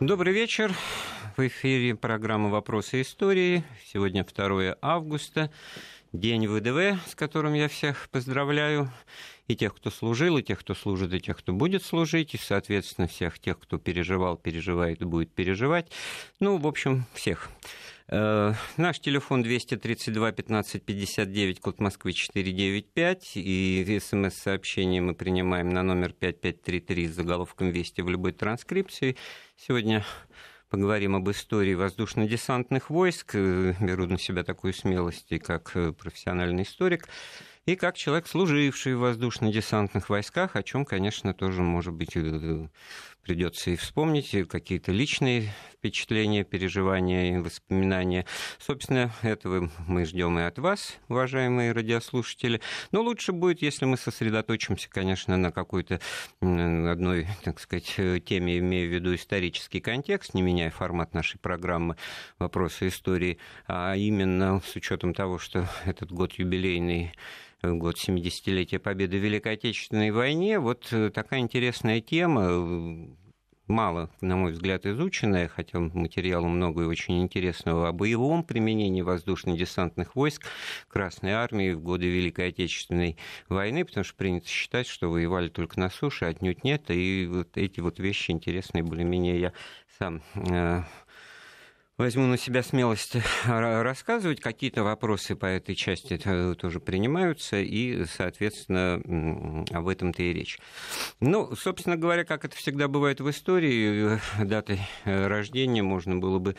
Добрый вечер. В эфире программа «Вопросы истории». Сегодня 2 августа, день ВДВ, с которым я всех поздравляю. И тех, кто служил, и тех, кто служит, и тех, кто будет служить, и, соответственно, всех тех, кто переживал, переживает и будет переживать. Ну, в общем, всех. Э, наш телефон 232 15 59, код Москвы 495. И смс-сообщение мы принимаем на номер 5533 с заголовком «Вести» в любой транскрипции. Сегодня поговорим об истории воздушно-десантных войск. Э, беру на себя такую смелость, и как э, профессиональный историк и как человек, служивший в воздушно-десантных войсках, о чем, конечно, тоже, может быть, придется и вспомнить какие-то личные впечатления, переживания и воспоминания. Собственно, этого мы ждем и от вас, уважаемые радиослушатели. Но лучше будет, если мы сосредоточимся, конечно, на какой-то одной, так сказать, теме, имея в виду исторический контекст, не меняя формат нашей программы «Вопросы истории», а именно с учетом того, что этот год юбилейный год 70-летия победы в Великой Отечественной войне. Вот э, такая интересная тема, э, мало, на мой взгляд, изученная, хотя материала много и очень интересного, о боевом применении воздушно-десантных войск Красной Армии в годы Великой Отечественной войны, потому что принято считать, что воевали только на суше, отнюдь нет, и вот эти вот вещи интересные более-менее я сам э, возьму на себя смелость рассказывать. Какие-то вопросы по этой части э, тоже принимаются, и, соответственно, об этом-то и речь. Ну, собственно говоря, как это всегда бывает в истории, э, датой э, рождения можно было бы,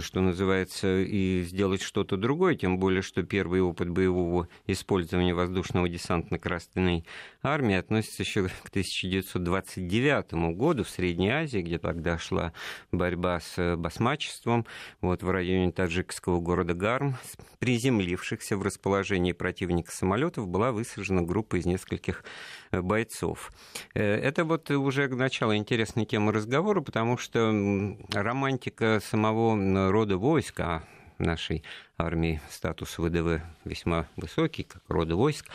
что называется, и сделать что-то другое, тем более, что первый опыт боевого использования воздушного десанта на Красной армии относится еще к 1929 году в Средней Азии, где тогда шла борьба с басмачеством, вот, в районе таджикского города Гарм, приземлившихся в расположении противника самолетов, была высажена группа из нескольких э, бойцов. Э, это вот уже начало интересной темы разговора, потому что романтика самого рода войска, нашей армии статус ВДВ весьма высокий, как рода войск,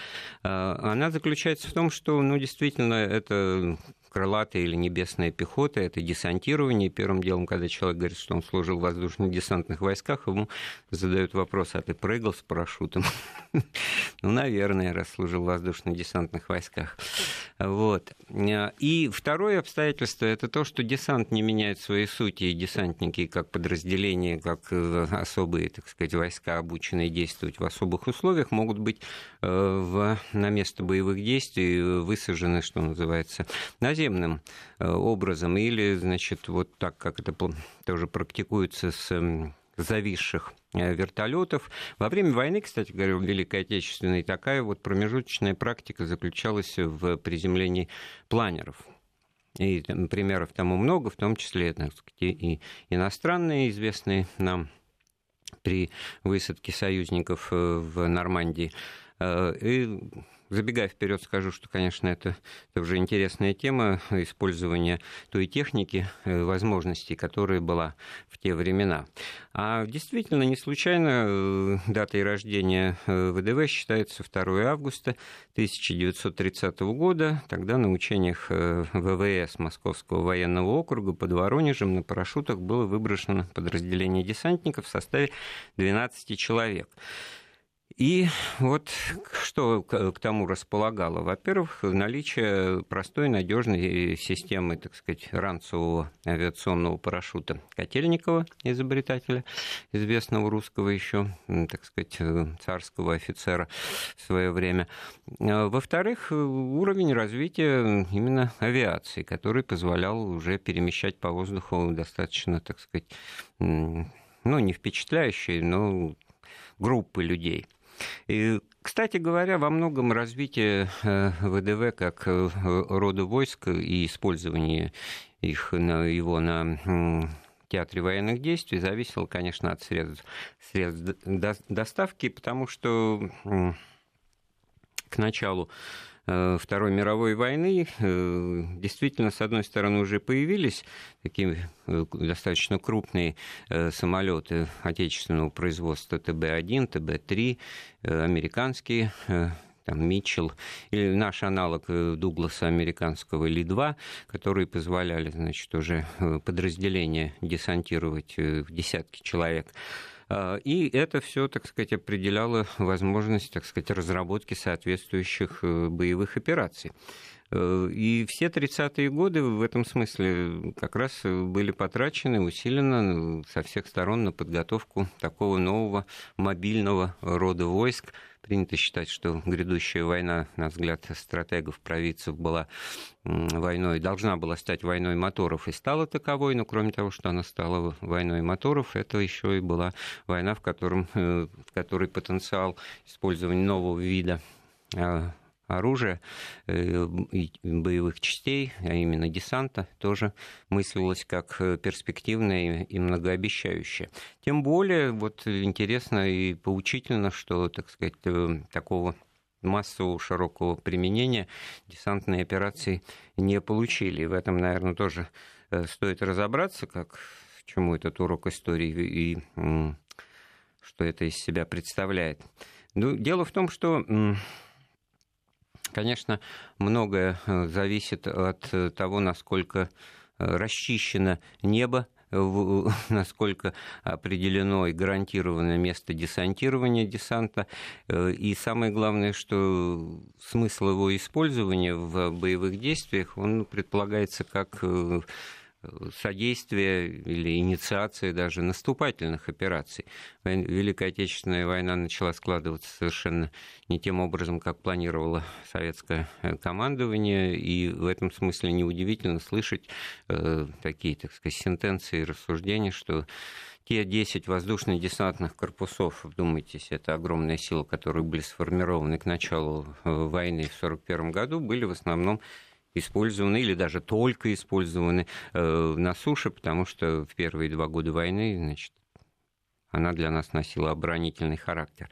э, она заключается в том, что, ну, действительно, это крылатая или небесная пехота, это десантирование. Первым делом, когда человек говорит, что он служил в воздушно-десантных войсках, ему задают вопрос, а ты прыгал с парашютом? Ну, наверное, раз служил в воздушно-десантных войсках. Вот. И второе обстоятельство – это то, что десант не меняет своей сути, и десантники как подразделения, как э, особые, так сказать, войска, обученные действовать в особых условиях, могут быть э, в, на место боевых действий высажены, что называется, наземным э, образом, или, значит, вот так, как это тоже практикуется с зависших э, вертолетов. Во время войны, кстати говоря, Великой Отечественной такая вот промежуточная практика заключалась в приземлении планеров. И примеров тому много, в том числе так сказать, и иностранные, известные нам при высадке союзников э, в Нормандии. И Забегая вперед, скажу, что, конечно, это, это уже интересная тема использования той техники, э, возможностей, которая была в те времена. А действительно, не случайно э, датой рождения э, ВДВ считается 2 августа 1930 года. Тогда на учениях ВВС Московского военного округа под Воронежем на парашютах было выброшено подразделение десантников в составе 12 человек. И вот что к тому располагало? Во-первых, наличие простой, надежной системы, так сказать, ранцевого авиационного парашюта Котельникова, изобретателя, известного русского еще, так сказать, царского офицера в свое время. Во-вторых, уровень развития именно авиации, который позволял уже перемещать по воздуху достаточно, так сказать, ну, не впечатляющие, но группы людей. И, кстати говоря, во многом развитие э, ВДВ как э, рода войск и использование их, его на театре военных действий зависело, конечно, от средств, средств доставки, потому что к началу Второй мировой войны э, действительно, с одной стороны, уже появились такие э, достаточно крупные самолеты отечественного производства ТБ-1, ТБ-3, американские там Митчелл, или наш аналог э, Дугласа американского Ли-2, которые позволяли, значит, уже э, подразделения десантировать в десятки человек. А, и это все, так сказать, определяло возможность, так сказать, разработки соответствующих боевых операций. Э, и все 30-е годы в этом смысле как раз были потрачены усиленно ну, со всех сторон на подготовку такого нового мобильного рода войск. Принято считать, что грядущая война, на взгляд стратегов, провидцев, была войной, должна была стать войной моторов и стала таковой, но кроме того, что она стала войной моторов, это еще и была война, в, котором, э, в которой потенциал использования нового вида а, оружия э, боевых частей, а именно десанта, тоже мыслилось как э, перспективное и многообещающее. Тем более вот интересно и поучительно, что, так сказать, э, такого массового широкого применения десантные операции не получили. И в этом, наверное, тоже стоит разобраться, как чему этот урок истории и что это из себя представляет. Ну, дело в том, что Конечно, многое э, зависит от э, того, насколько э, расчищено небо насколько определено и гарантировано место десантирования десанта. И самое главное, что смысл его использования в боевых действиях, он предполагается как содействие или инициация даже наступательных операций. Великая Отечественная война начала складываться совершенно не тем образом, как планировало советское э, командование, и в этом смысле неудивительно слышать э, такие, так сказать, сентенции и рассуждения, что те 10 воздушно-десантных корпусов, вдумайтесь, это огромная сила, которые были сформированы к началу э, войны в 1941 году, были в основном использованы или даже только использованы э, на суше, потому что в первые два года войны, значит, она для нас носила оборонительный характер.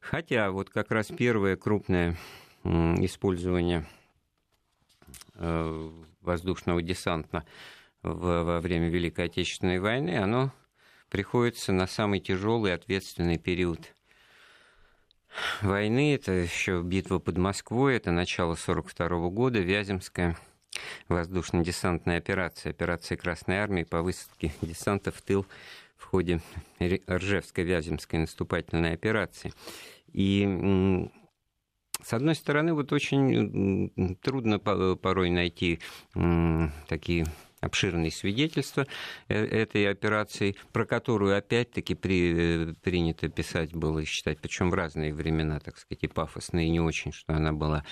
Хотя вот как раз первое крупное использование э, воздушного десанта во время Великой Отечественной войны, оно приходится на самый тяжелый ответственный период войны. Это еще битва под Москвой, это начало 1942 года, Вяземская воздушно-десантная операция, операция Красной Армии по высадке десанта в тыл в ходе Ржевско-Вяземской наступательной операции. И с одной стороны, вот очень трудно порой найти такие обширные свидетельства э, этой операции, про которую опять-таки при, э, принято писать было и считать, причем в разные времена, так сказать, и пафосные, и не очень, что она была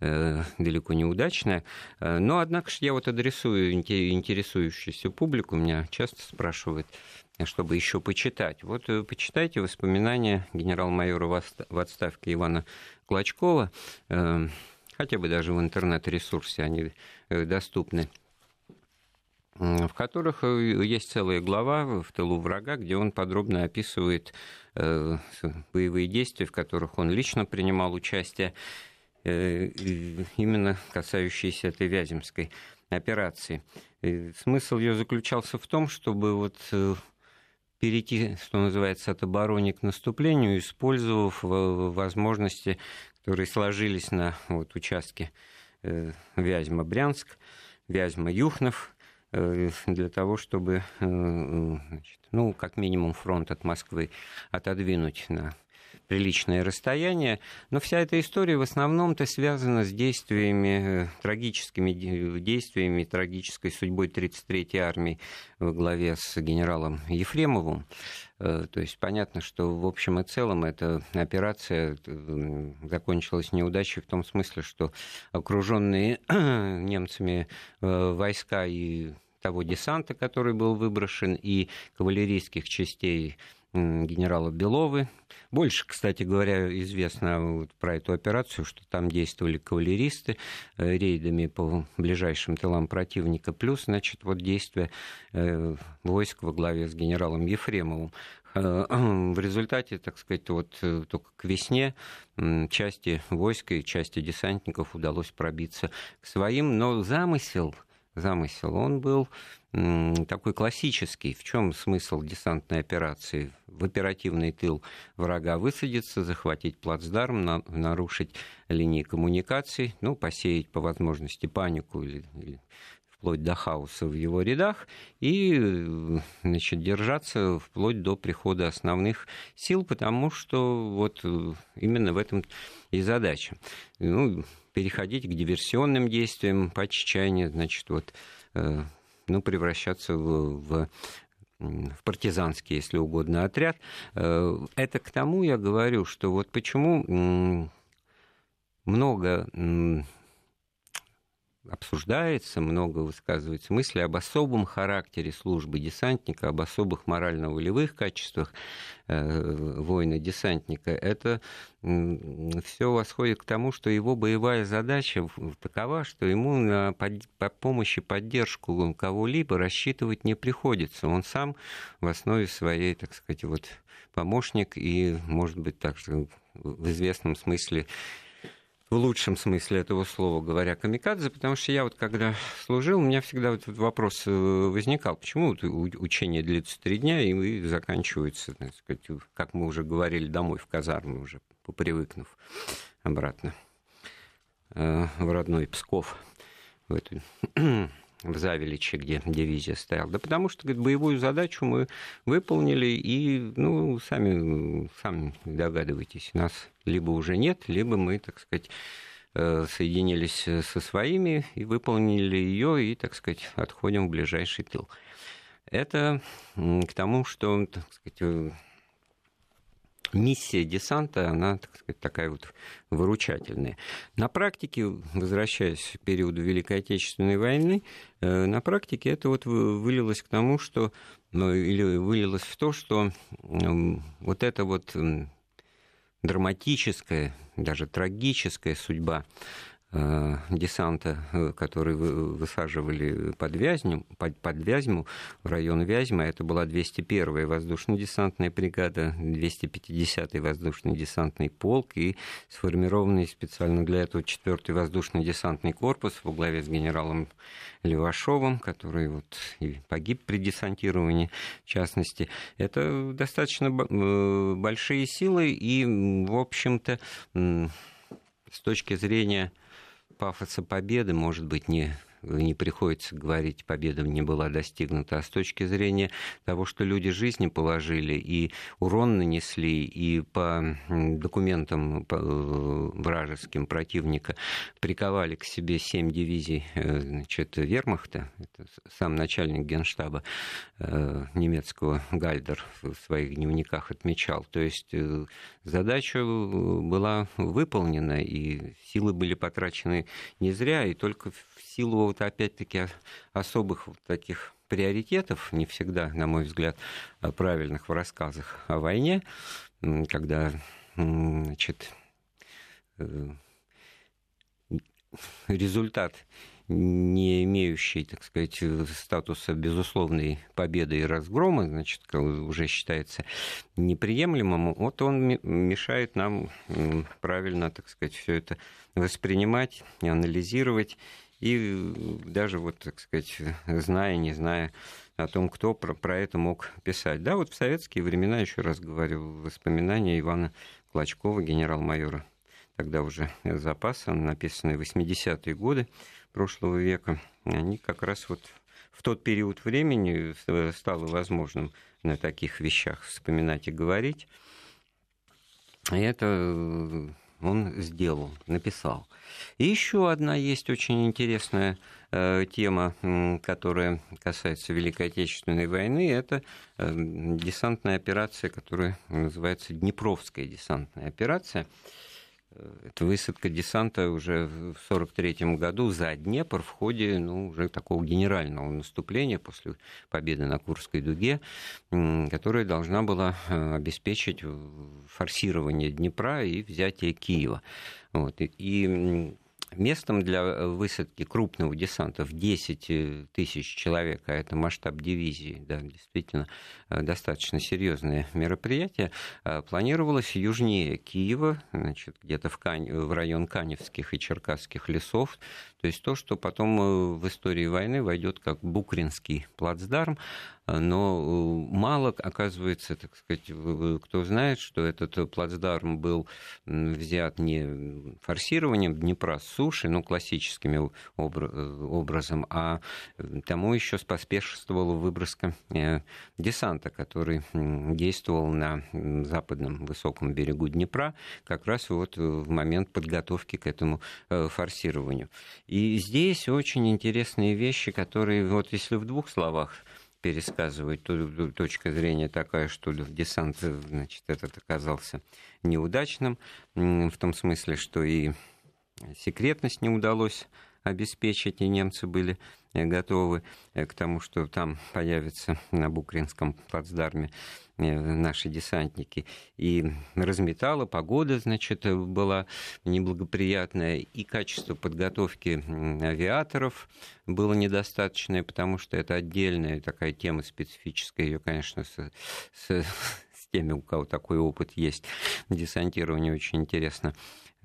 э, далеко неудачная. Э, но, однако же, я вот адресую интересующуюся публику, меня часто спрашивают, чтобы еще почитать. Вот почитайте воспоминания генерал-майора в отставке Ивана Клочкова, э, хотя бы даже в интернет-ресурсе они доступны в которых э, есть целая глава в тылу врага, где он подробно описывает э, боевые действия, в которых он лично принимал участие, э, именно касающиеся этой Вяземской операции. И смысл ее заключался в том, чтобы вот перейти, что называется, от обороны к наступлению, использовав возможности, которые сложились на вот, участке Вязьма-Брянск, Вязьма-Юхнов – для того, чтобы, э, значит, ну, как минимум фронт от Москвы отодвинуть на приличное расстояние. Но вся эта история в основном-то связана с действиями, э, трагическими действиями, трагической судьбой 33-й армии во главе с генералом Ефремовым. То есть понятно, что в общем и целом эта операция закончилась неудачей в том смысле, что окруженные немцами войска и того десанта, который был выброшен, и кавалерийских частей генерала Беловы. Больше, кстати говоря, известно вот про эту операцию, что там действовали кавалеристы э, рейдами по ближайшим тылам противника, плюс, значит, вот действия э, войск во главе с генералом Ефремовым. Э, в результате, так сказать, вот только к весне части войска и части десантников удалось пробиться к своим, но замысел замысел, он был такой классический. В чем смысл десантной операции? В оперативный тыл врага высадиться, захватить плацдарм, на, нарушить линии коммуникаций, ну, посеять по возможности панику или, или вплоть до хаоса в его рядах и значит, держаться вплоть до прихода основных сил, потому что вот именно в этом и задача. Ну, переходить к диверсионным действиям по отчаянию, значит, вот, э, ну, превращаться в, в в партизанский, если угодно, отряд. Э, это к тому я говорю, что вот почему много обсуждается, много высказывается мысли об особом характере службы десантника, об особых морально-волевых качествах э, воина-десантника. Это все восходит к тому, что его боевая задача такова, что ему на по помощь и поддержку кого-либо рассчитывать не приходится. Он сам в основе своей, так сказать, вот помощник и, может быть, так что в известном смысле в лучшем смысле этого слова говоря, камикадзе, потому что я вот когда служил, у меня всегда вот этот вопрос э, возникал, почему вот учение длится три дня и заканчивается, так сказать, как мы уже говорили, домой в казарму уже, попривыкнув обратно э, в родной Псков, в эту в Завеличе, где дивизия стояла? Да потому что говорит, боевую задачу мы выполнили, и, ну, сами, сами догадываетесь, нас либо уже нет, либо мы, так сказать, э, соединились со своими и выполнили ее, и, так сказать, отходим в ближайший тыл. Это к тому, что, так сказать, миссия десанта, она, так сказать, такая вот выручательная. На практике, возвращаясь к периоду Великой Отечественной войны, э, на практике это вот вылилось к тому, что, ну, или вылилось в то, что вот эта вот драматическая, даже трагическая судьба десанта, э, который высаживали под, Вязню, под, под Вязьму, в район Вязьма. Это была 201-я воздушно-десантная бригада, 250-й воздушно-десантный полк и сформированный специально для этого 4-й воздушно-десантный корпус во главе с генералом Левашовым, который вот и погиб при десантировании, в частности. Это достаточно э, большие силы и, в общем-то, с точки зрения пафоса победы, может быть, не не приходится говорить, победа не была достигнута, а с точки зрения того, что люди жизни положили и урон нанесли, и по документам э, вражеским противника приковали к себе семь дивизий э, значит, вермахта, это сам начальник генштаба э, немецкого Гальдер в своих дневниках отмечал. То есть задача была выполнена, и силы были потрачены не зря, и только в силу вот опять-таки особых вот таких приоритетов, не всегда, на мой взгляд, правильных в рассказах о войне, когда значит, э, результат не имеющий, так сказать, статуса безусловной победы и разгрома, значит, уже считается неприемлемым, вот он мешает нам правильно, так сказать, все это воспринимать, анализировать и даже, вот, так сказать, зная, не зная о том, кто про, про это мог писать. Да, вот в советские времена, еще раз говорю, воспоминания Ивана Клочкова, генерал-майора, тогда уже запаса, написанные в 80-е годы прошлого века, они как раз вот в тот период времени стало возможным на таких вещах вспоминать и говорить. И это он сделал, написал. И еще одна есть очень интересная э, тема, которая касается Великой Отечественной войны. Это э, десантная операция, которая называется Днепровская десантная операция. Это высадка десанта уже в 1943 году за Днепр в ходе ну, уже такого генерального наступления после победы на Курской дуге, которая должна была э, обеспечить форсирование Днепра и взятие Киева. Вот. И местом для э, высадки крупного десанта в 10 э, тысяч человек, а это масштаб дивизии, да, действительно э, достаточно серьезное мероприятие, планировалось южнее Киева, значит, где-то в, Кань... в район Каневских и Черкасских лесов, то есть то, что потом в истории войны войдет как Букринский плацдарм, но э, мало, оказывается, так сказать, кто знает, что этот плацдарм был взят не форсированием Днепра с суши, ну, классическим э, образом, а тому еще споспешествовала выброска э, десанта, который действовал на западном высоком берегу Днепра, как раз вот в момент подготовки к этому форсированию. Здесь очень интересные вещи, которые, вот если в двух словах пересказывать, то точка зрения такая, что десант, значит, этот оказался неудачным, в том смысле, что и секретность не удалось обеспечить, и немцы были э, готовы э, к тому, что там появятся на Букринском плацдарме э, наши десантники. И разметала, погода, значит, была неблагоприятная, и качество подготовки авиаторов было недостаточное, потому что это отдельная такая тема специфическая, ее, конечно, с, с, с теми, у кого такой опыт есть, десантирование очень интересно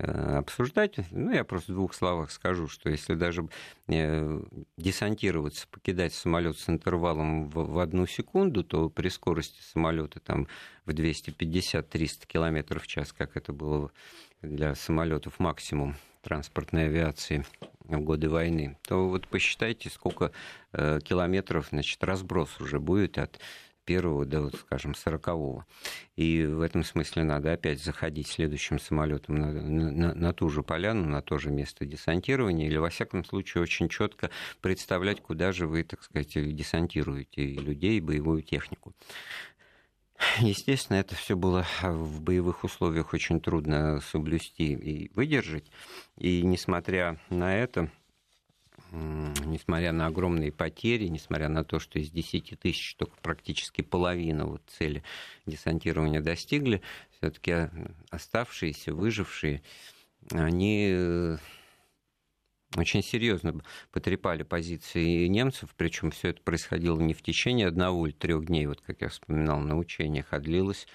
Э, обсуждать. Ну, я просто в двух словах скажу, что если даже э, десантироваться, покидать самолет с интервалом в, одну секунду, то при скорости самолета там в 250-300 км в час, как это было для самолетов максимум транспортной авиации в годы войны, то вот посчитайте, сколько э, километров, значит, разброс уже будет от первого до, вот, скажем, сорокового. И в этом смысле надо опять заходить следующим самолетом на, на, на ту же поляну, на то же место десантирования, или, во всяком случае, очень четко представлять, куда же вы, так сказать, десантируете людей, боевую технику. Естественно, это все было в боевых условиях очень трудно соблюсти и выдержать. И несмотря на это, несмотря на огромные потери, несмотря на то, что из 10 тысяч только практически половина вот цели десантирования достигли, все-таки оставшиеся, выжившие, они э, очень серьезно потрепали позиции немцев, причем все это происходило не в течение одного или трех дней, вот как я вспоминал на учениях, а длилось,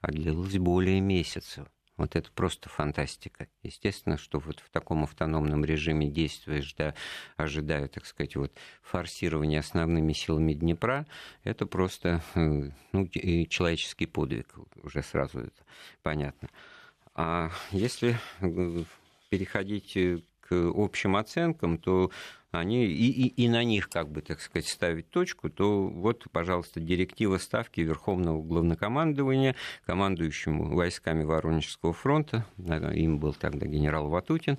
а длилось более месяца. Вот это просто фантастика. Естественно, что вот в таком автономном режиме действуешь, да, ожидая, так сказать, вот форсирования основными силами Днепра, это просто э, ну, человеческий подвиг, уже сразу это понятно. А если э, переходить э, к общим оценкам, то они и, и, и на них, как бы, так сказать, ставить точку, то вот, пожалуйста, директива ставки Верховного Главнокомандования, командующему войсками Воронежского фронта, им был тогда генерал Ватутин,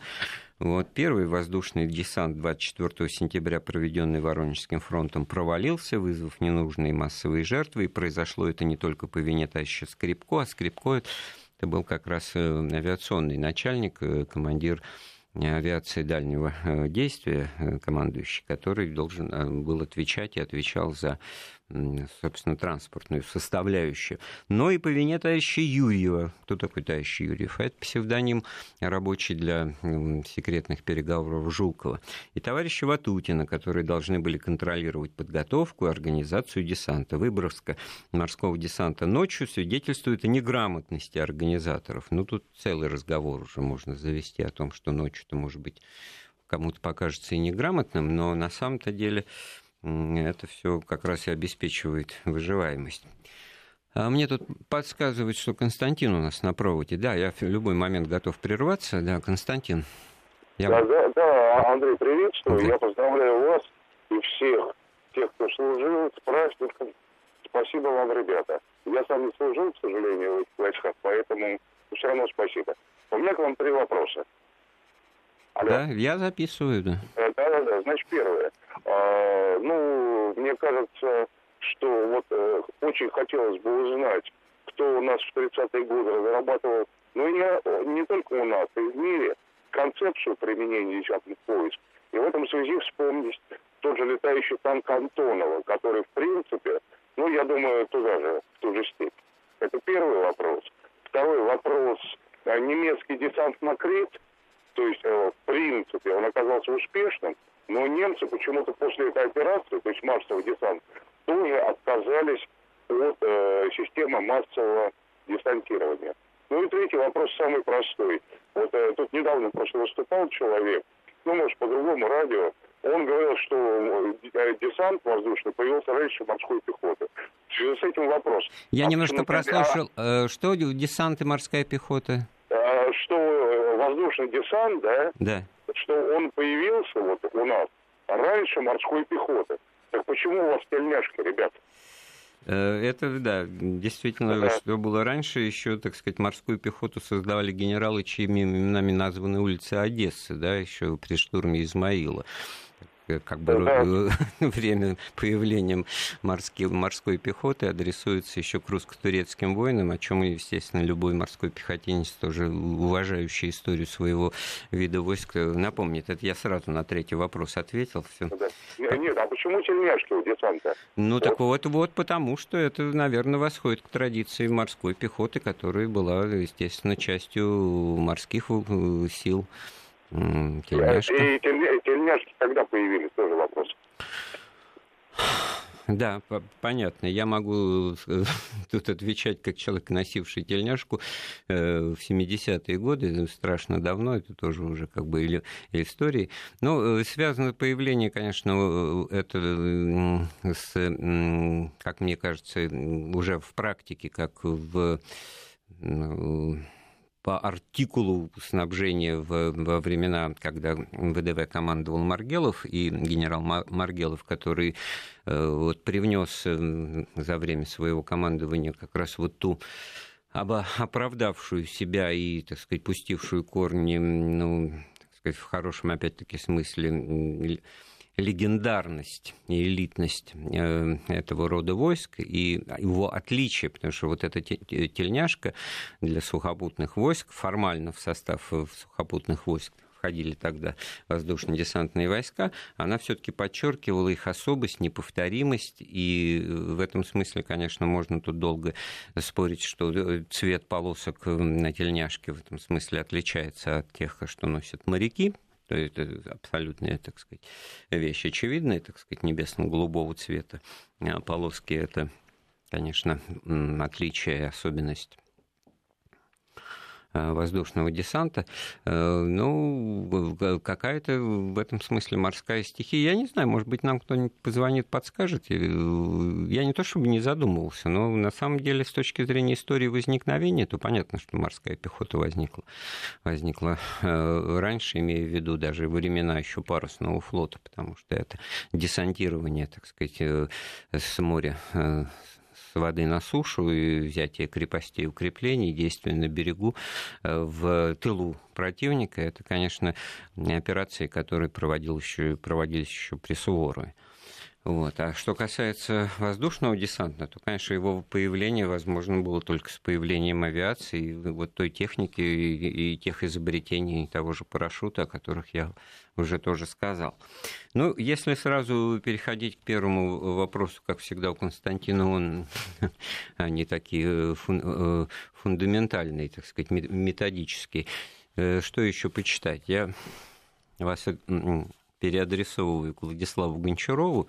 вот, первый воздушный десант 24 сентября, проведенный Воронежским фронтом, провалился, вызвав ненужные массовые жертвы. И произошло это не только по вине товарища Скрипко, а Скрипко это был как раз э, авиационный начальник, э, командир авиации дальнего э, действия э, командующий, который должен э, был отвечать и отвечал за собственно, транспортную составляющую, но и по вине товарища Юрьева. Кто такой товарищ Юрьев? Это псевдоним рабочий для секретных переговоров Жукова. И товарища Ватутина, которые должны были контролировать подготовку и организацию десанта. Выброска морского десанта ночью свидетельствует о неграмотности организаторов. Ну, тут целый разговор уже можно завести о том, что ночью-то, может быть, кому-то покажется и неграмотным, но на самом-то деле это все как раз и обеспечивает выживаемость. А мне тут подсказывают, что Константин у нас на проводе. Да, я в любой момент готов прерваться. Да, Константин. Я... Да, да, да, Андрей, приветствую. Okay. Я поздравляю вас и всех тех, кто служил с праздником. Спасибо вам, ребята. Я сам не служил, к сожалению, в этих войсках, поэтому все равно спасибо. У меня к вам три вопроса. Алло. Да, я записываю, да. Да, да, да. Значит, первое. А, ну, мне кажется, что вот э, очень хотелось бы узнать, кто у нас в 30-е годы разрабатывал, ну не, не только у нас, и в мире, концепцию применения десятых поиск. И в этом связи вспомнить тот же летающий танк Антонова, который, в принципе, ну, я думаю, туда же, в ту же степь. Это первый вопрос. Второй вопрос. Немецкий десант на Крит, то есть, э, в принципе, он оказался успешным, но немцы почему-то после этой операции, то есть массовый десант, тоже отказались от э, системы массового десантирования. Ну и третий вопрос самый простой. Вот э, тут недавно просто выступал человек, ну, может, по другому радио, он говорил, что э, десант воздушный появился раньше морской пехоты. В связи с этим вопрос. Я а немножко прослушал. А... Что десант и морская пехота? А, что э, воздушный десант, да? Да. Что он появился вот у нас раньше морской пехоты. Так почему у вас тельняшка, ребят? Э, это, да, действительно, да. что было раньше, еще, так сказать, морскую пехоту создавали генералы, чьими именами названы улицы Одессы, да, еще при штурме Измаила. Э, как бы да. время появления морской, морской пехоты адресуется еще к русско-турецким войнам, о чем, естественно, любой морской пехотинец, тоже уважающий историю своего вида войск, напомнит. Это я сразу на третий вопрос ответил. Все. Да. Нет, а почему тельняшки у десанта? Ну, вот. так вот, вот потому, что это, наверное, восходит к традиции морской пехоты, которая была, естественно, частью морских э, сил. Тельняшка. И тельняшки когда появились, тоже вопрос. Да, понятно. Я могу э, тут отвечать как человек, носивший тельняшку э, в 70-е годы, ну, страшно давно, это тоже уже как бы или истории. Но э, связано появление, конечно, это с, как мне кажется, уже в практике, как в по артикулу снабжения в, во времена, когда ВДВ командовал Маргелов, и генерал Маргелов, который э, вот привнес э, за время своего командования как раз вот ту оправдавшую себя и, так сказать, пустившую корни, ну, так сказать, в хорошем, опять-таки, смысле легендарность и элитность э, этого рода войск и его отличие, потому что вот эта тельняшка для сухопутных войск формально в состав э, сухопутных войск входили тогда воздушно-десантные войска, она все-таки подчеркивала их особость, неповторимость, и в этом смысле, конечно, можно тут долго спорить, что э, цвет полосок на тельняшке в этом смысле отличается от тех, что носят моряки, то есть это абсолютная, так сказать, вещь очевидная, так сказать, небесно-голубого цвета. А полоски – это, конечно, отличие и особенность Э, воздушного десанта. Э, ну, какая-то в этом смысле морская стихия. Я не знаю, может быть, нам кто-нибудь позвонит, подскажет. Э, я не то чтобы не задумывался, но на самом деле с точки зрения истории возникновения, то понятно, что морская пехота возникла, возникла раньше, имея в виду даже времена еще парусного флота, потому что это десантирование, так сказать, с моря воды на сушу и взятие крепостей, укреплений, действия на берегу э, в тылу противника. Это, конечно, операции, которые проводил еще, проводились еще при Суворове. Вот. А что касается воздушного десанта, то, конечно, его появление возможно было только с появлением авиации, вот той техники и, и тех изобретений того же парашюта, о которых я уже тоже сказал. Ну, если сразу переходить к первому вопросу, как всегда у Константина, он они такие э, э, фундаментальные, так сказать, методические. Э, что еще почитать? Я вас переадресовываю к Владиславу Гончарову,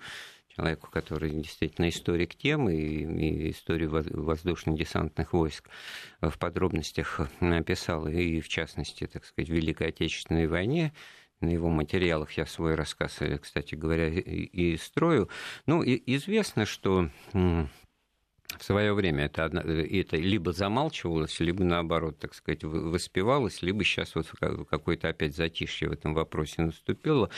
человеку, который действительно историк темы и, и историю воздушно-десантных войск в подробностях написал, и в частности, так сказать, в Великой Отечественной войне, на его материалах я свой рассказ, кстати говоря, и строю. Ну, и известно, что в свое время это, это либо замалчивалось, либо наоборот, так сказать, воспевалось, либо сейчас вот какое-то опять затишье в этом вопросе наступило,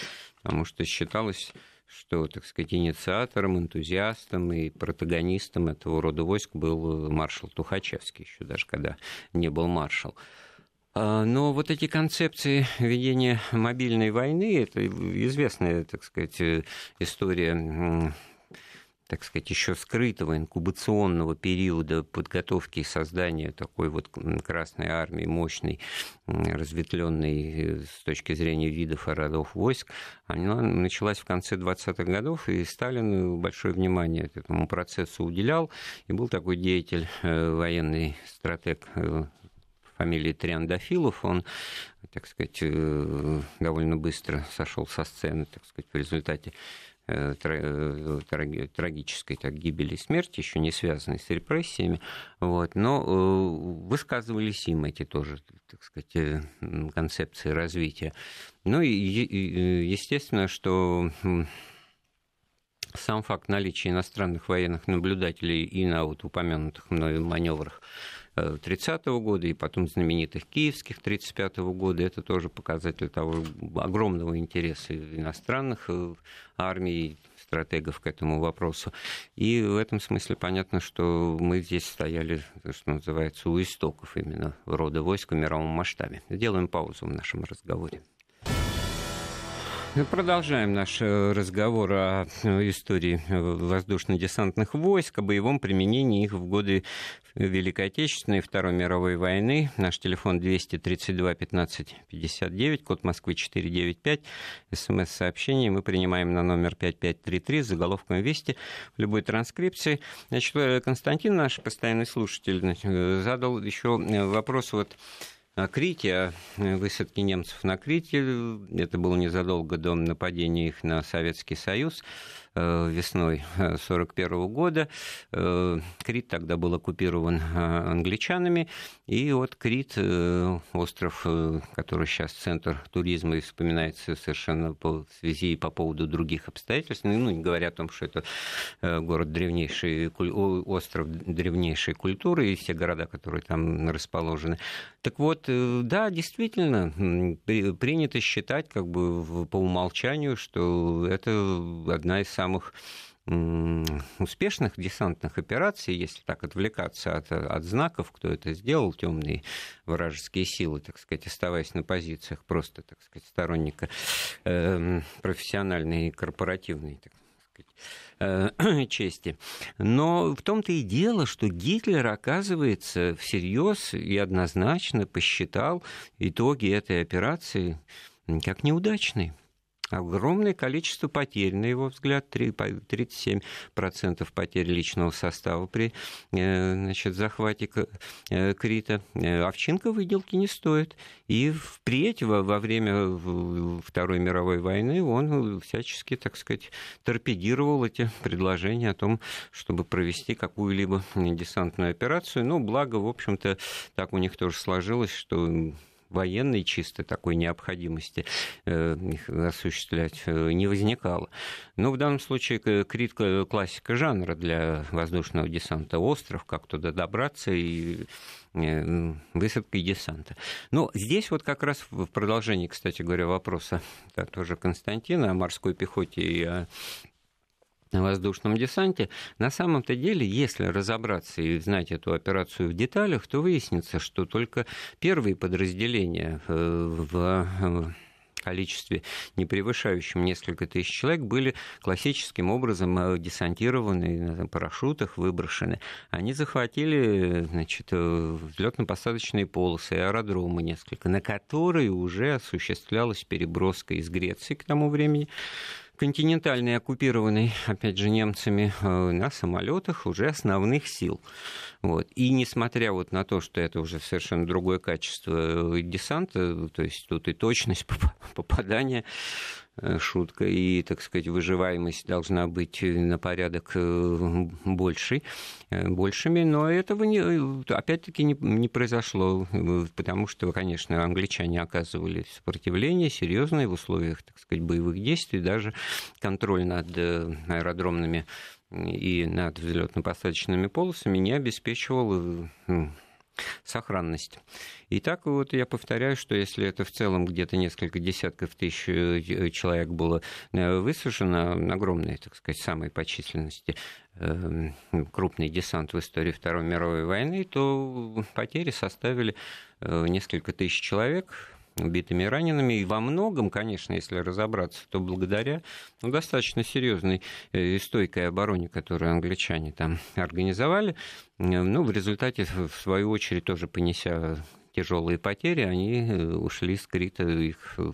потому что считалось, что, так сказать, инициатором, энтузиастом и протагонистом этого рода войск был маршал Тухачевский, еще даже когда не был маршал. А, но вот эти концепции ведения мобильной войны, это известная, так сказать, э, история так сказать, еще скрытого инкубационного периода подготовки и создания такой вот Красной Армии, мощной, разветвленной э, с точки зрения видов и родов войск, она началась в конце 20-х годов, и Сталин большое внимание этому процессу уделял, и был такой деятель, э, военный стратег фамилией Триандафилов, он, так сказать, довольно быстро сошел со сцены, так сказать, в результате трагической так, гибели и смерти, еще не связанной с репрессиями, вот, но высказывались им эти тоже, так сказать, концепции развития. Ну и, естественно, что сам факт наличия иностранных военных наблюдателей и на вот упомянутых мной маневрах 30 -го года и потом знаменитых киевских 35 -го года, это тоже показатель того огромного интереса иностранных э, армий, стратегов к этому вопросу. И в этом смысле понятно, что мы здесь стояли, что называется, у истоков именно рода войск в мировом масштабе. Сделаем паузу в нашем разговоре. Мы продолжаем наш э, разговор о э, истории э, воздушно-десантных войск, о боевом применении их в годы Великой Отечественной и Второй мировой войны. Наш телефон 232 15 59, код Москвы 495. СМС-сообщение мы принимаем на номер 5533 с заголовком «Вести» в любой транскрипции. Значит, Константин, наш постоянный слушатель, задал еще вопрос вот о Крите, о э, высадке немцев на Крите. Это было незадолго до нападения их на Советский Союз. Э, весной 1941 э, года. Э, Крит тогда был оккупирован англичанами, и вот Крит, остров, который сейчас центр туризма и вспоминается совершенно по связи и по поводу других обстоятельств, ну, не говоря о том, что это город древнейший, остров древнейшей культуры и все города, которые там расположены. Так вот, да, действительно, принято считать как бы по умолчанию, что это одна из самых успешных десантных операций, если так отвлекаться от, от знаков, кто это сделал, темные вражеские силы, так сказать, оставаясь на позициях просто, так сказать, сторонника э, профессиональной и корпоративной, так сказать, э, чести. Но в том-то и дело, что Гитлер, оказывается, всерьез и однозначно посчитал итоги этой операции как неудачные огромное количество потерь, на его взгляд, 37% потерь личного состава при э, значит, захвате э, Крита. Э, овчинка выделки не стоит. И впредь, во, время Второй мировой войны, он всячески, так сказать, торпедировал эти предложения о том, чтобы провести какую-либо десантную операцию. Ну, благо, в общем-то, так у них тоже сложилось, что военной чисто такой необходимости э, их осуществлять э, не возникало. Но в данном случае Крит классика жанра для воздушного десанта остров, как туда добраться и э, высадка и десанта. Но здесь вот как раз в продолжении, кстати говоря, вопроса да, тоже Константина о морской пехоте и о на воздушном десанте. На самом-то деле, если разобраться и знать эту операцию в деталях, то выяснится, что только первые подразделения э, в э, количестве, не превышающем несколько тысяч человек, были классическим образом э, десантированы на парашютах, выброшены. Они захватили значит, взлетно-посадочные полосы, аэродромы несколько, на которые уже осуществлялась переброска из Греции к тому времени континентальный, оккупированный, опять же, немцами э, на самолетах уже основных сил. Вот. И несмотря вот на то, что это уже совершенно другое качество э, десанта, то есть тут и точность попадания Э, шутка, и, так сказать, выживаемость должна быть на порядок э, большей, э, большими, но этого не, опять-таки не, не произошло, потому что, конечно, англичане оказывали сопротивление серьезное в условиях, так сказать, боевых действий, даже контроль над аэродромными и над взлетно-посадочными полосами не обеспечивал сохранность. И так вот я повторяю, что если это в целом где-то несколько десятков тысяч э, человек было э, высажено, огромный, так сказать, самой по численности эм, крупный десант в истории Второй мировой войны, то потери составили э, несколько тысяч человек, убитыми и ранеными. И во многом, конечно, если разобраться, то благодаря ну, достаточно серьезной и стойкой обороне, которую англичане там организовали, ну, в результате, в свою очередь, тоже понеся тяжелые потери, они э, ушли с Крита, их э,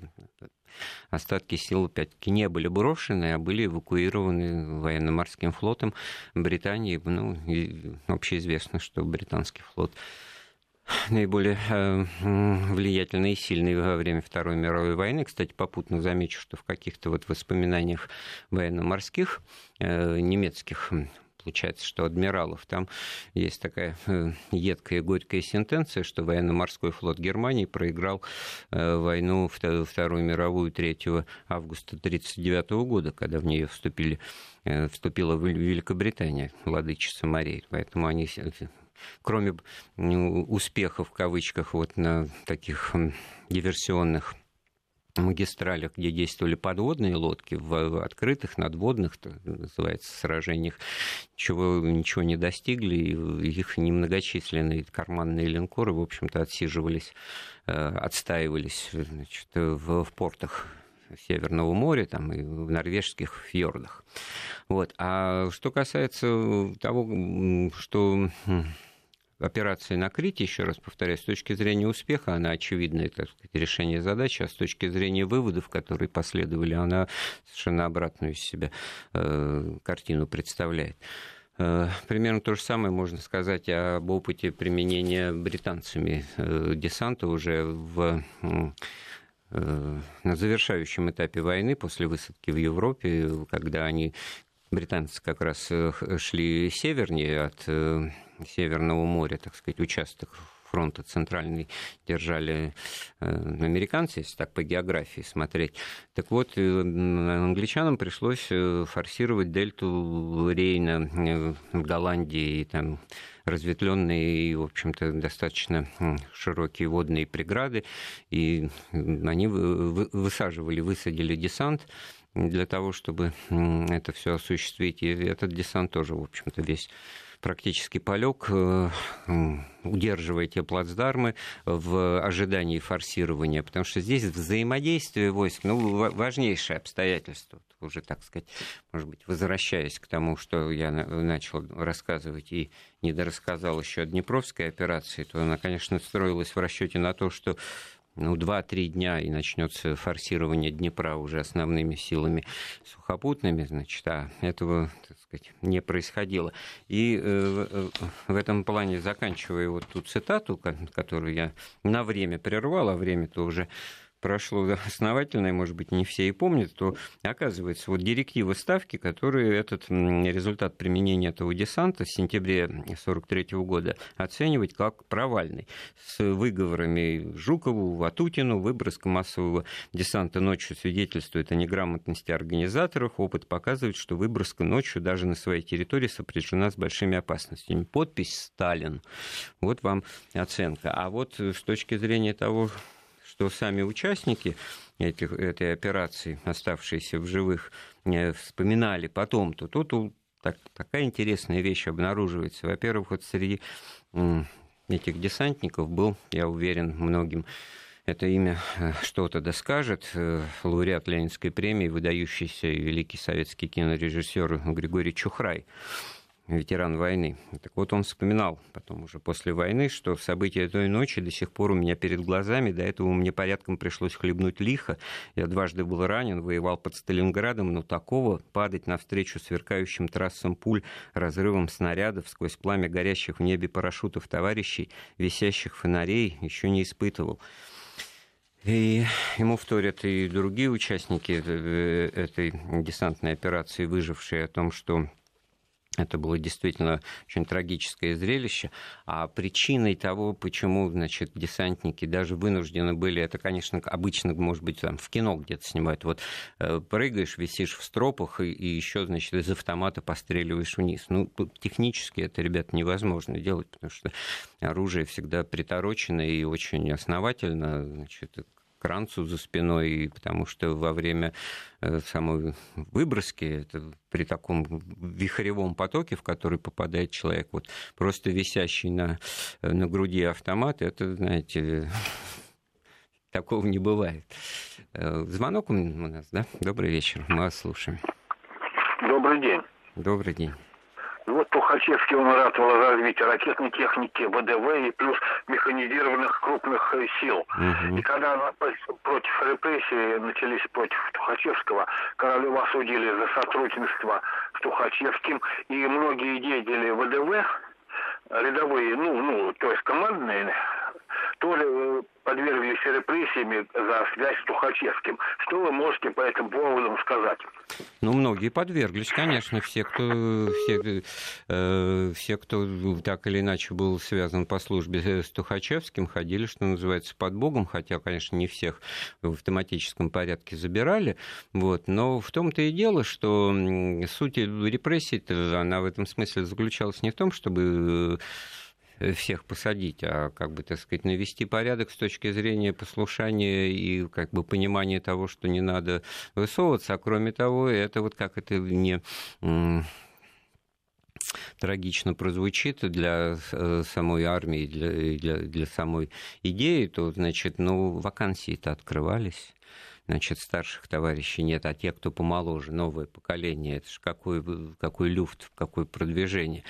остатки сил, опять-таки, не были брошены, а были эвакуированы военно-морским флотом Британии. Ну, и общеизвестно, что британский флот наиболее э, влиятельные и сильные во время Второй мировой войны. Кстати, попутно замечу, что в каких-то вот воспоминаниях военно-морских э, немецких получается, что адмиралов. Там есть такая э, едкая и горькая сентенция, что военно-морской флот Германии проиграл войну, Вторую мировую 3 августа 1939 года, когда в нее вступили, вступила Великобритания, владычица морей. Поэтому они кроме успехов в кавычках вот на таких диверсионных магистралях, где действовали подводные лодки, в открытых, надводных, называется, сражениях, ничего, ничего не достигли, и их немногочисленные карманные линкоры, в общем-то, отсиживались, э, отстаивались значит, в, в портах Северного моря там, и в норвежских фьордах. Вот. А что касается того, что операции на Крите, еще раз повторяю, с точки зрения успеха, она очевидное так сказать, решение задачи, а с точки зрения выводов, которые последовали, она совершенно обратную из себя э, картину представляет. Э, примерно то же самое можно сказать об опыте применения британцами э, десанта уже в на завершающем этапе войны после высадки в Европе, когда они британцы как раз шли севернее от Северного моря, так сказать, участок фронта центральный держали э, американцы, если так по географии смотреть. Так вот, э, англичанам пришлось э, форсировать дельту Рейна в Голландии, и там разветвленные и, в общем-то, достаточно широкие водные преграды, и они высаживали, высадили десант для того, чтобы это все осуществить. И этот десант тоже, в общем-то, весь практически полег, э, удерживая те плацдармы в ожидании форсирования, потому что здесь взаимодействие войск, ну, важнейшее обстоятельство, уже, так сказать, может быть, возвращаясь к тому, что я начал рассказывать и недорассказал еще о Днепровской операции, то она, конечно, строилась в расчете на то, что ну, 2-3 дня и начнется форсирование Днепра уже основными силами сухопутными, значит, а этого, так сказать, не происходило. И э, э в этом плане, заканчивая вот ту цитату, которую я на время прервал, а время-то уже прошло основательно, и, может быть, не все и помнят, то оказывается, вот директивы ставки, которые этот результат применения этого десанта с сентября 1943 года оценивать как провальный, с выговорами Жукову, Ватутину, выброска массового десанта ночью свидетельствует о неграмотности организаторов, опыт показывает, что выброска ночью даже на своей территории сопряжена с большими опасностями. Подпись «Сталин». Вот вам оценка. А вот с точки зрения того, что сами участники этих, этой операции, оставшиеся в живых, э, вспоминали потом, то тут так, такая интересная вещь обнаруживается. Во-первых, вот среди этих десантников был, я уверен, многим это имя э, что-то доскажет. Э, лауреат Ленинской премии, выдающийся великий советский кинорежиссер Григорий Чухрай ветеран войны. Так вот, он вспоминал потом уже после войны, что события той ночи до сих пор у меня перед глазами. До этого мне порядком пришлось хлебнуть лихо. Я дважды был ранен, воевал под Сталинградом, но такого падать навстречу сверкающим трассам пуль, разрывом снарядов сквозь пламя горящих в небе парашютов товарищей, висящих фонарей, еще не испытывал. И ему вторят и другие участники э, этой десантной операции, выжившие о том, что это было действительно очень трагическое зрелище. А причиной того, почему, значит, десантники даже вынуждены были, это, конечно, обычно, может быть, там в кино где-то снимают. Вот э, прыгаешь, висишь в стропах и, и еще, значит, из автомата постреливаешь вниз. Ну, технически это, ребята, невозможно делать, потому что оружие всегда приторочено и очень основательно, значит, кранцу за спиной, потому что во время э, самой выброски, это при таком вихревом потоке, в который попадает человек, вот просто висящий на, э, на груди автомат, это, знаете, такого не бывает. Э, звонок у нас, да? Добрый вечер, мы вас слушаем. Добрый день. Добрый день. Вот Тухачевский он ратовал развитие ракетной техники, ВДВ и плюс механизированных крупных э, сил. Угу. И когда против репрессий начались против Тухачевского, Королева осудили за сотрудничество с Тухачевским, и многие деятели ВДВ, рядовые, ну, ну, то есть командные тоже подверглись репрессиями за связь с Тухачевским. Что вы можете по этому поводу сказать? Ну, многие подверглись, конечно, все, кто, все, э, все, кто так или иначе был связан по службе с Тухачевским, ходили, что называется, под Богом, хотя, конечно, не всех в автоматическом порядке забирали, вот, но в том-то и дело, что суть репрессий, она в этом смысле заключалась не в том, чтобы Э, всех посадить, а как бы, так сказать, навести порядок с точки зрения послушания и как бы понимания того, что не надо высовываться. А кроме того, это вот как это не трагично прозвучит для э, самой армии, для, для, для самой идеи, то, значит, ну, вакансии-то открывались значит, старших товарищей нет, а те, кто помоложе, новое поколение, это же какой, какой люфт, какое продвижение.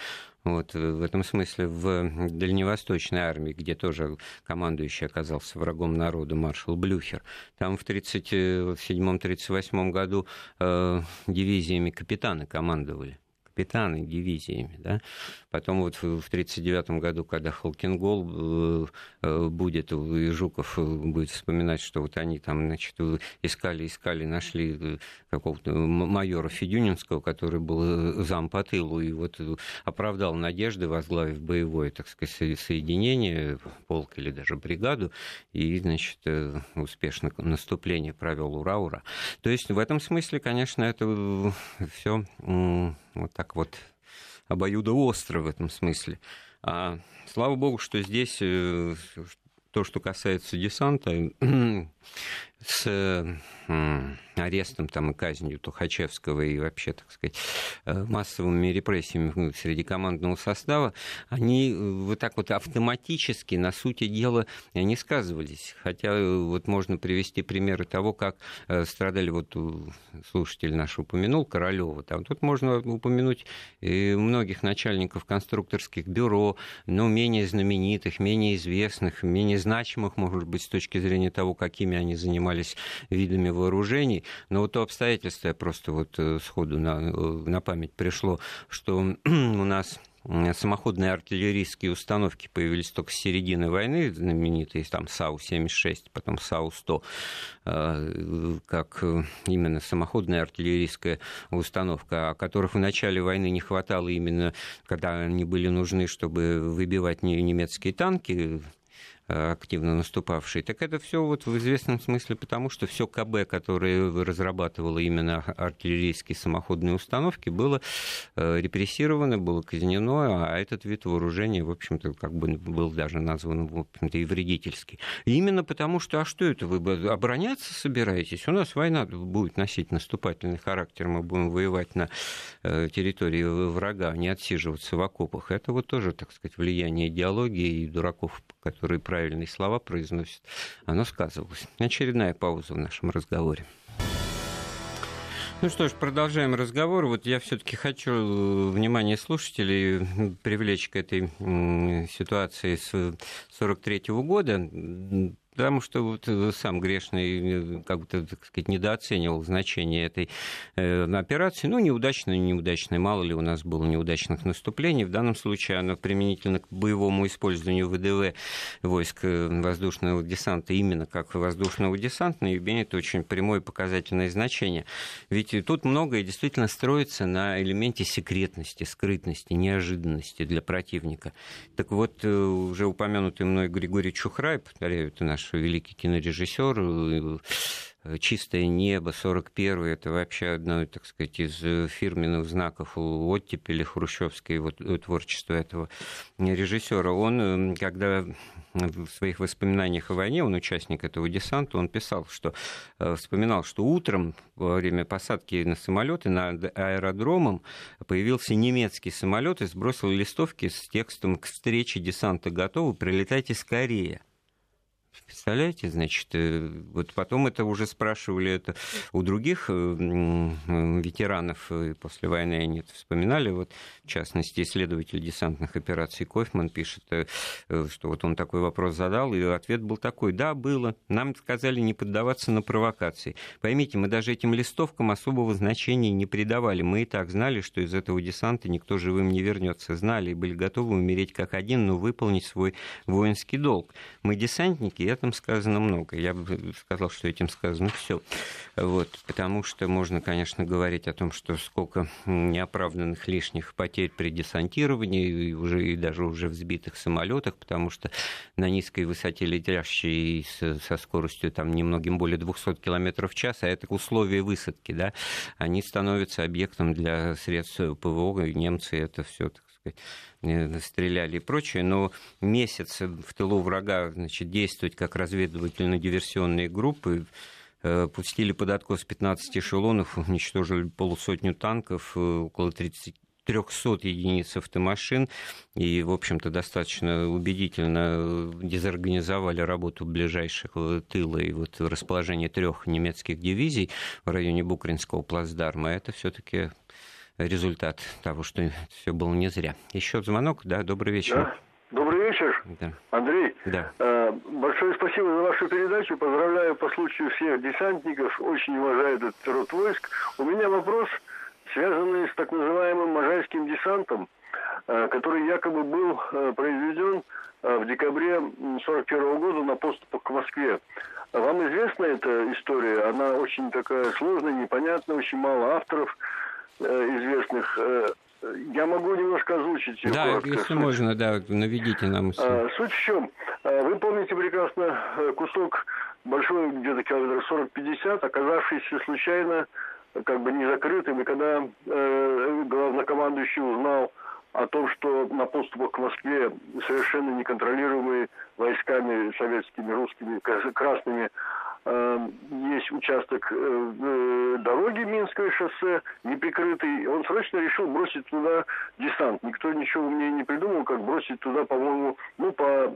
Вот, в этом смысле в Дальневосточной армии, где тоже командующий оказался врагом народа, маршал Блюхер, там в 1937-1938 году э, дивизиями капитаны командовали капитаны дивизиями. Да? Потом вот в 1939 году, когда Халкингол э, э, будет, и Жуков э, будет вспоминать, что вот они там, значит, искали, искали, нашли какого-то майора Федюнинского, который был зам по тылу, и вот оправдал надежды, возглавив боевое, так сказать, соединение, полк или даже бригаду, и, значит, успешно наступление провел ура-ура. То есть в этом смысле, конечно, это все вот так вот обоюдоостро в этом смысле. А слава богу, что здесь э, то, что касается десанта, с арестом там, и казнью Тухачевского и вообще, так сказать, э, массовыми репрессиями среди командного состава, они э, вот так вот автоматически, на сути дела, не сказывались. Хотя э, вот можно привести примеры того, как страдали, вот слушатель наш упомянул, Королева. Там тут можно упомянуть и многих начальников конструкторских бюро, но менее знаменитых, менее известных, менее значимых, может быть, с точки зрения того, какими они занимались видами вооружений. Но вот то обстоятельство, я просто вот э, сходу на, э, на память пришло, что у нас самоходные артиллерийские установки появились только с середины войны, знаменитые там САУ-76, потом САУ-100, э, как именно самоходная артиллерийская установка, которых в начале войны не хватало именно, когда они были нужны, чтобы выбивать немецкие танки, Э, активно наступавшие, так это все вот в известном смысле потому, что все КБ, которое разрабатывало именно артиллерийские самоходные установки, было э, репрессировано, было казнено, а этот вид вооружения, в общем-то, как бы был даже назван, в общем-то, и вредительский. Именно потому, что, а что это, вы обороняться собираетесь? У нас война будет носить наступательный характер, мы будем воевать на э, территории врага, а не отсиживаться в окопах. Это вот тоже, так сказать, влияние идеологии и дураков, которые правильные слова произносит, оно сказывалось. Очередная пауза в нашем разговоре. Ну что ж, продолжаем разговор. Вот я все-таки хочу э, внимание слушателей привлечь к этой ситуации с 43 года. Потому что вот э, сам грешный э, как бы, так сказать, недооценивал значение этой э, операции. Ну, неудачной, неудачной. Мало ли у нас было неудачных наступлений. В данном случае оно применительно к боевому использованию ВДВ войск воздушного десанта именно как воздушного десанта имеет очень прямое показательное значение. Ведь тут многое действительно строится на элементе секретности, скрытности, неожиданности для противника. Так вот, уже упомянутый мной Григорий Чухрай, повторяю, это наш наш великий кинорежиссер, э, «Чистое небо», 41-й, это вообще одно, так сказать, из фирменных знаков оттепели хрущевской вот, э, творчества этого режиссера. Он, эм, когда в своих воспоминаниях о войне, он участник этого десанта, он писал, что э, вспоминал, что утром во время посадки на самолеты над аэродромом появился немецкий самолет и сбросил листовки с текстом «К встрече десанта готовы, прилетайте скорее». Представляете, значит, э, вот потом это уже спрашивали это у других ветеранов после войны, они это вспоминали. Вот, в частности, исследователь десантных операций Койфман пишет, что вот он такой вопрос задал, и ответ был такой, да, было. Нам сказали не поддаваться на провокации. Поймите, мы даже этим листовкам особого значения не придавали. Мы и так знали, что из этого десанта никто живым не вернется. Знали и были готовы умереть как один, но выполнить свой воинский долг. Мы десантники, и этом сказано много. Я бы сказал, что этим сказано все. Вот, потому что можно, конечно, говорить о том, что сколько неоправданных лишних потерь при десантировании, и, уже, и даже уже в сбитых самолетах, потому что на низкой высоте летящие со скоростью там немногим более 200 км в час, а это условия высадки, да, они становятся объектом для средств ПВО, и немцы это все, так сказать, стреляли и прочее, но месяц в тылу врага значит, действовать как разведывательно-диверсионные группы, э, пустили под откос 15 эшелонов, уничтожили полусотню танков, э, около 30 300 единиц автомашин и, в общем-то, достаточно убедительно дезорганизовали работу ближайших тыла и вот расположение трех немецких дивизий в районе Букринского плацдарма. Это все-таки результат того, что все было не зря. Еще звонок, да, добрый вечер. Да. Добрый вечер, да. Андрей. Да. Э, большое спасибо за вашу передачу. Поздравляю по случаю всех десантников. Очень уважаю этот род войск. У меня вопрос, связанный с так называемым Можайским десантом, э, который якобы был э, произведен в декабре 1941 года на поступах к Москве. Вам известна эта история? Она очень такая сложная, непонятная, очень мало авторов. Э, известных. Э, я могу немножко озвучить. Да, коротко. если суть. можно, да, наведите нам. А, суть в чем? А, вы помните прекрасно кусок большой, где-то километров 40-50, оказавшийся случайно как бы не закрытым, и когда э, главнокомандующий узнал о том, что на поступах к Москве совершенно неконтролируемые войсками советскими, русскими, красными есть участок э, э, дороги Минское шоссе, неприкрытый. Он срочно решил бросить туда десант. Никто ничего мне не придумал, как бросить туда, по-моему, ну, по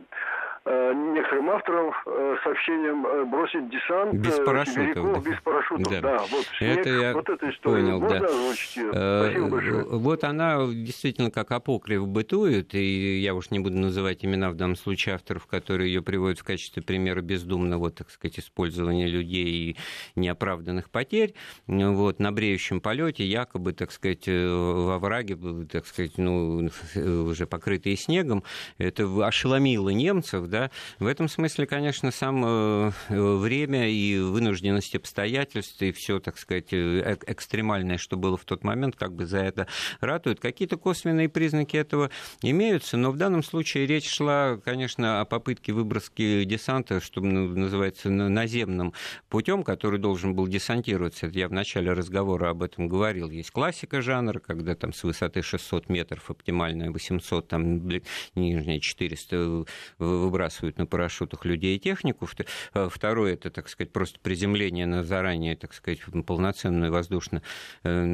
некоторым авторам э, сообщением э, бросить десант без парашютов. без парашютов, да. да вот, снег, это я вот эта история. Понял, Можно да. озвучить ее? Спасибо большое. Вот она действительно как апокриф бытует, и я уж не буду называть имена в данном случае авторов, которые ее приводят в качестве примера бездумного, так сказать, использования людей и неоправданных потерь. Вот, на бреющем полете якобы, так сказать, во враге, так сказать, ну, уже покрытые снегом, это ошеломило немцев, да, в этом смысле, конечно, сам э, время и вынужденность обстоятельств и все, так сказать, э, экстремальное, что было в тот момент, как бы за это ратуют. Какие-то косвенные признаки этого имеются, но в данном случае речь шла, конечно, о попытке выброски десанта, что называется, наземным путем, который должен был десантироваться. Это я в начале разговора об этом говорил. Есть классика жанра, когда там с высоты 600 метров оптимальная 800, там нижняя 400 выбрасывается выбрасывают на парашютах людей и технику. Э, второе, это, так сказать, просто приземление на заранее, так сказать, полноценную воздушную э,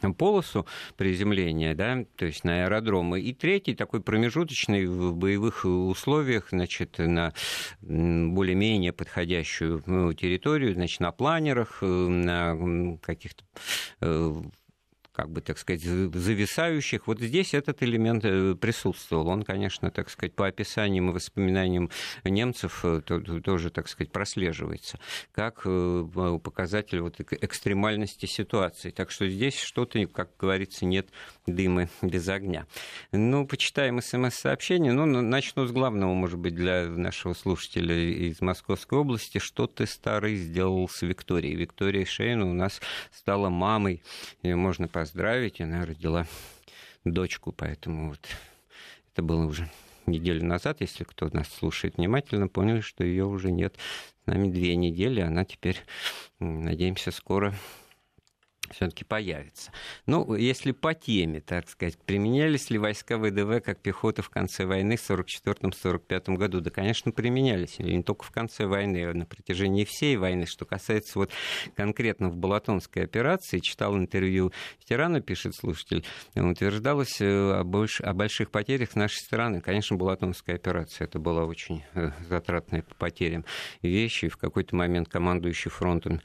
ну, полосу приземления, да, то есть на аэродромы. И третий, такой промежуточный в боевых условиях, значит, на более-менее подходящую ну, территорию, значит, на планерах, э, на каких-то как бы, так сказать, зависающих. Вот здесь этот элемент э, присутствовал. Он, конечно, так сказать, по описаниям и воспоминаниям немцев э, тоже, так сказать, прослеживается как э, показатель вот экстремальности ситуации. Так что здесь что-то, как говорится, нет дыма без огня. Ну, почитаем смс-сообщение. Ну, начну с главного, может быть, для нашего слушателя из Московской области. Что ты, старый, сделал с Викторией? Виктория Шейна у нас стала мамой. Ее можно поздравить. Она родила дочку, поэтому вот это было уже неделю назад, если кто нас слушает внимательно, поняли, что ее уже нет. С нами две недели, она теперь, надеемся, скоро все-таки появится. Ну, если по теме, так сказать, применялись ли войска ВДВ как пехота в конце войны в 1944-1945 году? Да, конечно, применялись. И не только в конце войны, а на протяжении всей войны. Что касается вот конкретно в Балатонской операции, читал интервью ветерана, пишет слушатель, утверждалось э, о, больш... о больших потерях нашей страны. Конечно, Балатонская операция, это была очень э, затратная по потерям вещи. И в какой-то момент командующий фронтом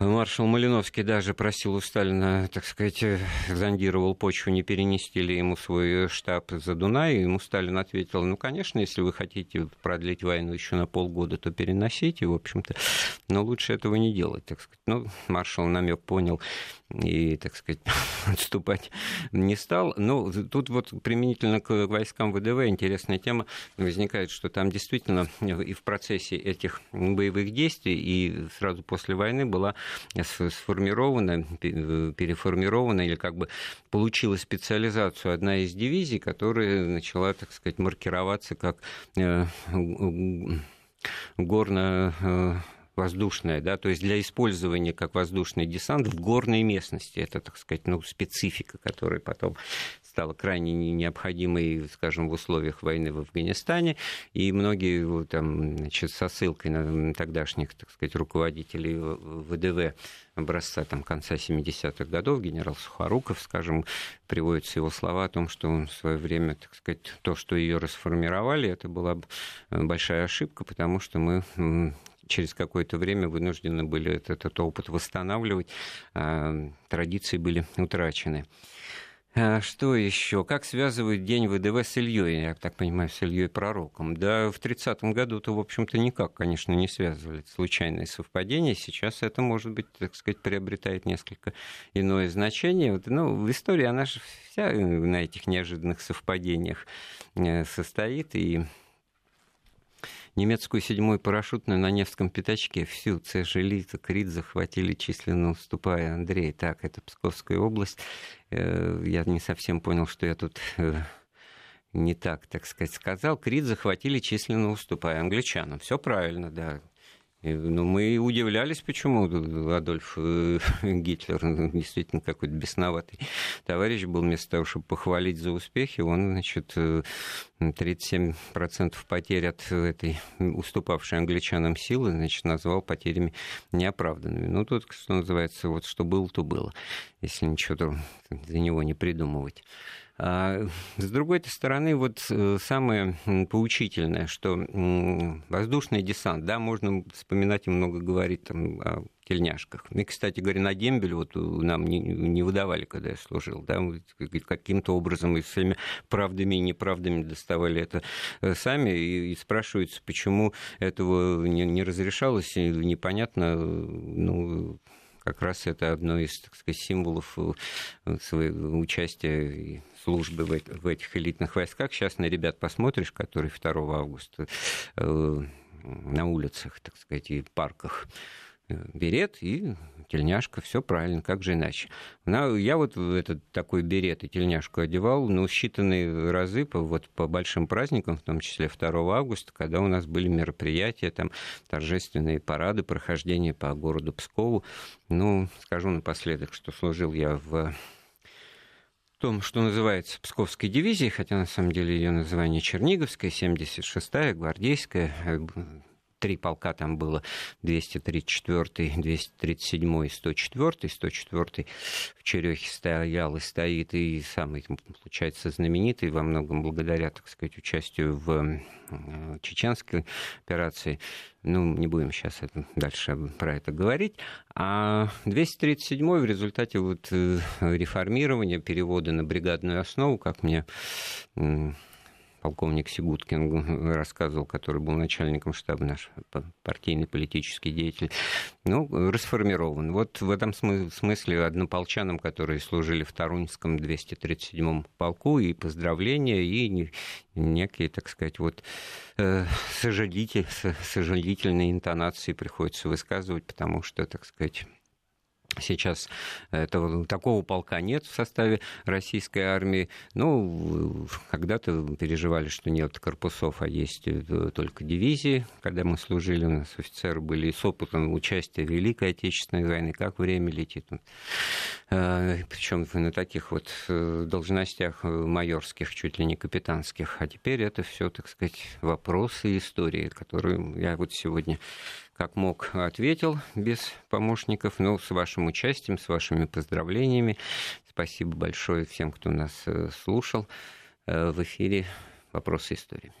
Маршал Малиновский даже просил у Сталина, так сказать, э, зондировал почву, не перенести ли ему свой штаб за Дунай. И ему Сталин ответил, ну, конечно, если вы хотите продлить войну еще на полгода, то переносите, в общем-то. Но лучше этого не делать, так сказать. Ну, маршал намек понял и, так сказать, отступать не стал. Но тут вот применительно к войскам ВДВ интересная тема возникает, что там действительно и в процессе этих боевых действий, и сразу после войны была сформирована, переформирована или как бы получила специализацию одна из дивизий, которая начала, так сказать, маркироваться как э, горно э, воздушная, да, то есть для использования как воздушный десант в горной местности. Это, так сказать, ну, специфика, которая потом стала крайне необходимой, скажем, в условиях войны в Афганистане. И многие там, значит, со ссылкой на тогдашних, так сказать, руководителей ВДВ образца там, конца 70-х годов, генерал Сухоруков, скажем, приводятся его слова о том, что он в свое время, так сказать, то, что ее расформировали, это была большая ошибка, потому что мы через какое-то время вынуждены были этот, этот опыт восстанавливать, а традиции были утрачены. А что еще? Как связывают День ВДВ с Ильей, я так понимаю, с Ильей Пророком? Да, в 30-м году-то, в общем-то, никак, конечно, не связывали. Это случайное совпадение. Сейчас это, может быть, так сказать, приобретает несколько иное значение. Вот, ну, истории она же вся на этих неожиданных совпадениях э, состоит, и немецкую седьмую парашютную на Невском пятачке всю Цежелит, Крит захватили, численно уступая Андрей. Так, это Псковская область. Э, я не совсем понял, что я тут э, не так, так сказать, сказал. Крит захватили, численно уступая англичанам. Все правильно, да. Ну, мы удивлялись, почему Адольф э, Гитлер ну, действительно какой-то бесноватый товарищ был, вместо того, чтобы похвалить за успехи, он, значит, 37% э, потерь от этой уступавшей англичанам силы, значит, назвал потерями неоправданными. Ну, тут, что называется, вот что было, то было, если ничего за него не придумывать. А, с другой стороны, вот э, самое поучительное, что воздушный десант, да, можно вспоминать и много говорить там о тельняшках. И, кстати говоря, на дембель вот нам не, выдавали, когда я служил, да, каким-то образом и всеми правдами и неправдами доставали это э, сами, и, и спрашиваются, почему этого не, не разрешалось, и непонятно, ну, как раз это одно из, так сказать, символов э, своего участия службы в этих элитных войсках. Сейчас на ребят посмотришь, которые 2 августа э, на улицах, так сказать, и парках э, берет и тельняшка, все правильно, как же иначе. Я вот этот такой берет и тельняшку одевал, ну, считанные разы по, вот, по большим праздникам, в том числе 2 августа, когда у нас были мероприятия, там, торжественные парады, прохождения по городу Пскову. Ну, скажу напоследок, что служил я в том, что называется Псковской дивизией, хотя на самом деле ее название Черниговская, 76-я, гвардейская, три полка там было, 234, 237 и 104. 104 в Черехе стоял и стоит, и самый, получается, знаменитый во многом благодаря, так сказать, участию в э, чеченской операции. Ну, не будем сейчас это, дальше про это говорить. А 237 в результате вот э, реформирования, перевода на бригадную основу, как мне полковник Сигуткин рассказывал, который был начальником штаба наш партийный политический деятель, ну, расформирован. Вот в этом смысле однополчанам, которые служили в Тарунском 237-м полку, и поздравления, и некие, так сказать, вот э, сожалитель, сожалительные интонации приходится высказывать, потому что, так сказать, Сейчас этого, такого полка нет в составе российской армии. Ну, когда-то переживали, что нет корпусов, а есть э, только дивизии. Когда мы служили, у нас офицеры были с опытом участия в Великой Отечественной войне, как время летит. Э, Причем на таких вот э, должностях майорских, чуть ли не капитанских. А теперь это все, так сказать, вопросы истории, которые я вот сегодня как мог, ответил без помощников, но с вашим участием, с вашими поздравлениями. Спасибо большое всем, кто нас э, слушал. Э, в эфире «Вопросы истории».